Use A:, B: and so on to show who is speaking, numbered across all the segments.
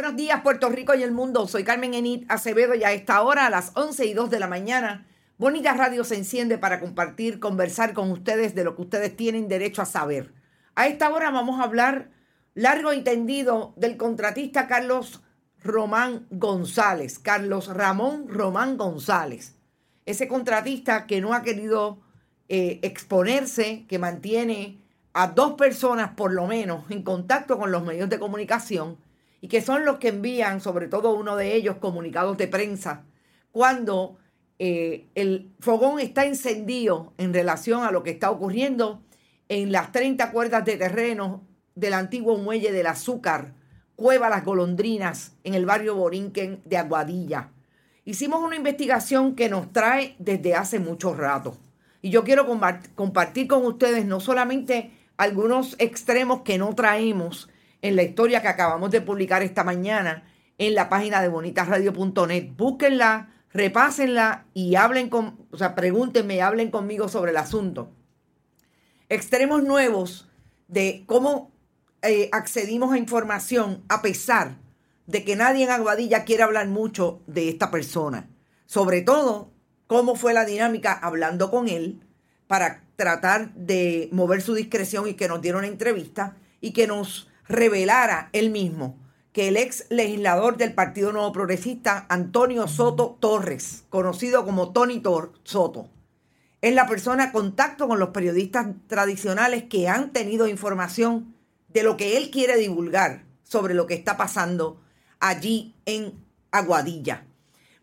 A: Buenos días, Puerto Rico y el mundo. Soy Carmen Enit Acevedo y a esta hora, a las 11 y 2 de la mañana, Bonita Radio se enciende para compartir, conversar con ustedes de lo que ustedes tienen derecho a saber. A esta hora vamos a hablar largo y tendido del contratista Carlos Román González, Carlos Ramón Román González. Ese contratista que no ha querido eh, exponerse, que mantiene a dos personas por lo menos en contacto con los medios de comunicación y que son los que envían, sobre todo uno de ellos, comunicados de prensa, cuando eh, el fogón está encendido en relación a lo que está ocurriendo en las 30 cuerdas de terreno del antiguo muelle del azúcar, Cueva Las Golondrinas, en el barrio Borinquen de Aguadilla. Hicimos una investigación que nos trae desde hace mucho rato. Y yo quiero compartir con ustedes no solamente algunos extremos que no traemos, en la historia que acabamos de publicar esta mañana en la página de bonitasradio.net. Búsquenla, repásenla y hablen con, o sea, pregúntenme hablen conmigo sobre el asunto. Extremos nuevos de cómo eh, accedimos a información a pesar de que nadie en Aguadilla quiere hablar mucho de esta persona. Sobre todo, cómo fue la dinámica hablando con él para tratar de mover su discreción y que nos diera una entrevista y que nos revelara él mismo que el ex legislador del Partido Nuevo Progresista, Antonio Soto Torres, conocido como Tony Soto, es la persona contacto con los periodistas tradicionales que han tenido información de lo que él quiere divulgar sobre lo que está pasando allí en Aguadilla.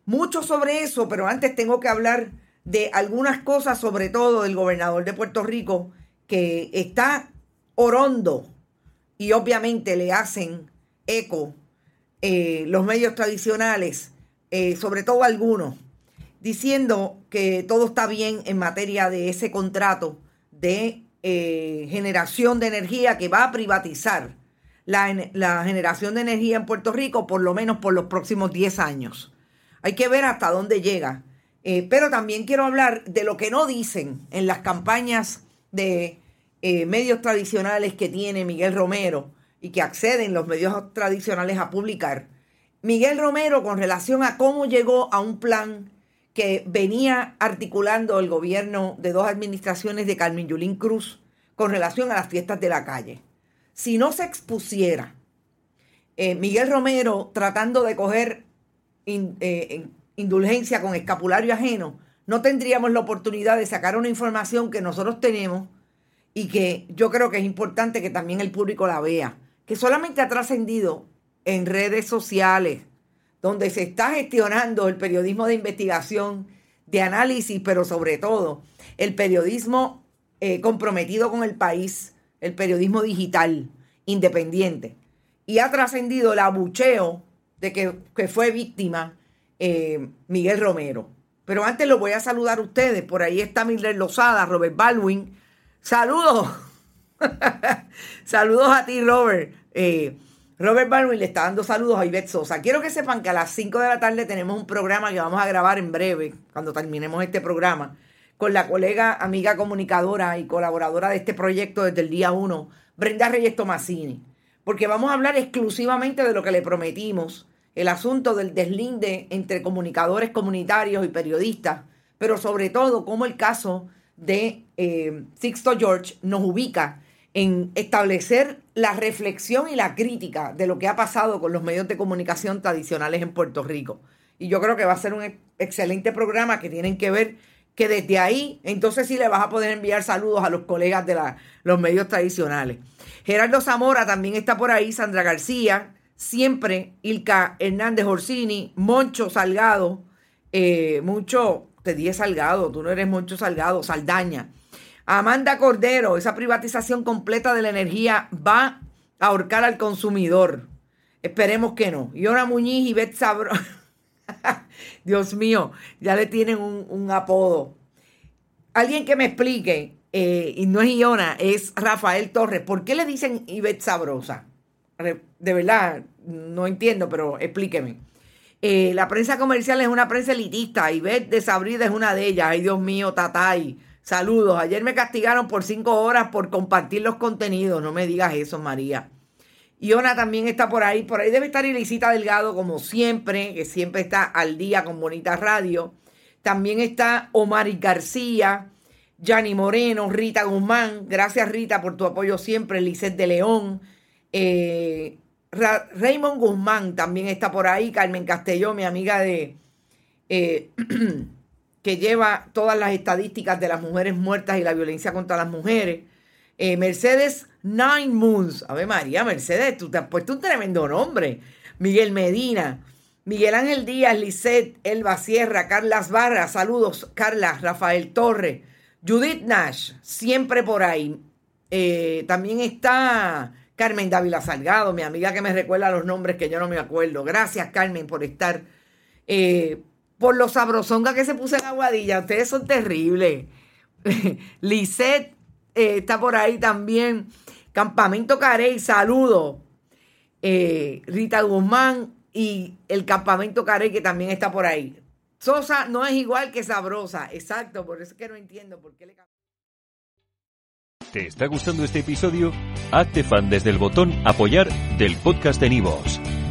A: Mucho sobre eso, pero antes tengo que hablar de algunas cosas, sobre todo del gobernador de Puerto Rico, que está orondo y obviamente le hacen eco eh, los medios tradicionales, eh, sobre todo algunos, diciendo que todo está bien en materia de ese contrato de eh, generación de energía que va a privatizar la, la, generación de energía en Puerto Rico por lo menos por los próximos 10 años. Hay que ver hasta dónde llega. pero también quiero hablar de lo que no dicen en las campañas de eh, medios tradicionales que tiene Miguel Romero y que acceden los medios tradicionales a publicar. Miguel Romero con relación a cómo llegó a un plan que venía articulando el gobierno de dos administraciones de Carmen Yulín Cruz con relación a las fiestas de la calle. Si no se expusiera eh, Miguel Romero tratando de coger eh, indulgencia con escapulario ajeno, no tendríamos la oportunidad de sacar una información que nosotros tenemos y que yo creo que es importante que también el público la vea, que solamente ha trascendido en redes sociales, donde se está gestionando el periodismo de investigación, de análisis, pero sobre todo el periodismo eh, comprometido con el país, el periodismo digital, independiente. Y ha trascendido el abucheo de que, fue víctima eh, Miguel Romero. Pero antes lo voy a saludar a ustedes. Por ahí está Mildred Lozada, Robert Baldwin, Saludos. Saludos a ti, Robert. Eh, Robert Barwin le está dando saludos a Ivette Sosa. Quiero que sepan que a las 5 de la tarde tenemos un programa que vamos a grabar en breve, cuando terminemos este programa, con la colega, amiga comunicadora y colaboradora de este proyecto desde el día 1, Brenda Reyes Tomasini. Porque vamos a hablar exclusivamente de lo que le prometimos, el asunto del deslinde entre comunicadores comunitarios y periodistas, pero sobre todo cómo el caso de eh, Sixto George nos ubica en establecer la reflexión y la crítica de lo que ha pasado con los medios de comunicación tradicionales en Puerto Rico. Y yo creo que va a ser un excelente programa que tienen que ver que desde ahí, entonces sí le vas a poder enviar saludos a los colegas de los medios tradicionales. Gerardo Zamora también está por ahí, Sandra García, siempre Ilka Hernández Orsini, Moncho Salgado, eh, Mucho, te di Salgado, tú no eres Moncho Salgado, Saldaña. Amanda Cordero, esa privatización completa de la energía va a ahorcar al consumidor. Esperemos que no. Y ahora Muñiz y Beth Sabro. Dios mío, ya le tienen un, apodo. Alguien que me explique, eh, y no es Iona, es Rafael Torres. ¿Por qué le dicen Ivette Sabrosa? De verdad, no entiendo, pero explíqueme. Eh, la prensa comercial es una prensa elitista. Ivette de Sabrida es una de ellas. Ay, Dios mío, Tatay. Saludos. Ayer me castigaron por cinco horas por compartir los contenidos. No me digas eso, María. Iona también está por ahí. Por ahí debe estar Ilicita Delgado, como siempre, que siempre está al día con Bonita Radio. También está Omar García, Yanni Moreno, Rita Guzmán. Gracias, Rita, por tu apoyo siempre. Lisette de León. Eh, Raymond Guzmán también está por ahí. Carmen Castelló, mi amiga de. Eh, que lleva todas las estadísticas de las mujeres muertas y la violencia contra las mujeres. Eh, Mercedes Nine Moons. A ver, María, Mercedes, tú te has puesto un tremendo nombre. Miguel Medina. Miguel Ángel Díaz, Lisette, Elba Sierra, Carlas Barra, saludos, Carla, Rafael Torre, Judith Nash, siempre por ahí. Eh, también está Carmen Dávila Salgado, mi amiga que me recuerda los nombres que yo no me acuerdo. Gracias, Carmen, por estar. Eh, por los sabrosonga que se puso en Aguadilla. Ustedes son terribles. Lisette eh, está por ahí también. Campamento Carey, saludo. Eh, Rita Guzmán y el Campamento Carey que también está por ahí. Sosa no es igual que sabrosa. Exacto, por eso es que no entiendo por qué le
B: ¿Te está gustando este episodio? Hazte fan desde el botón apoyar del podcast de Nivos.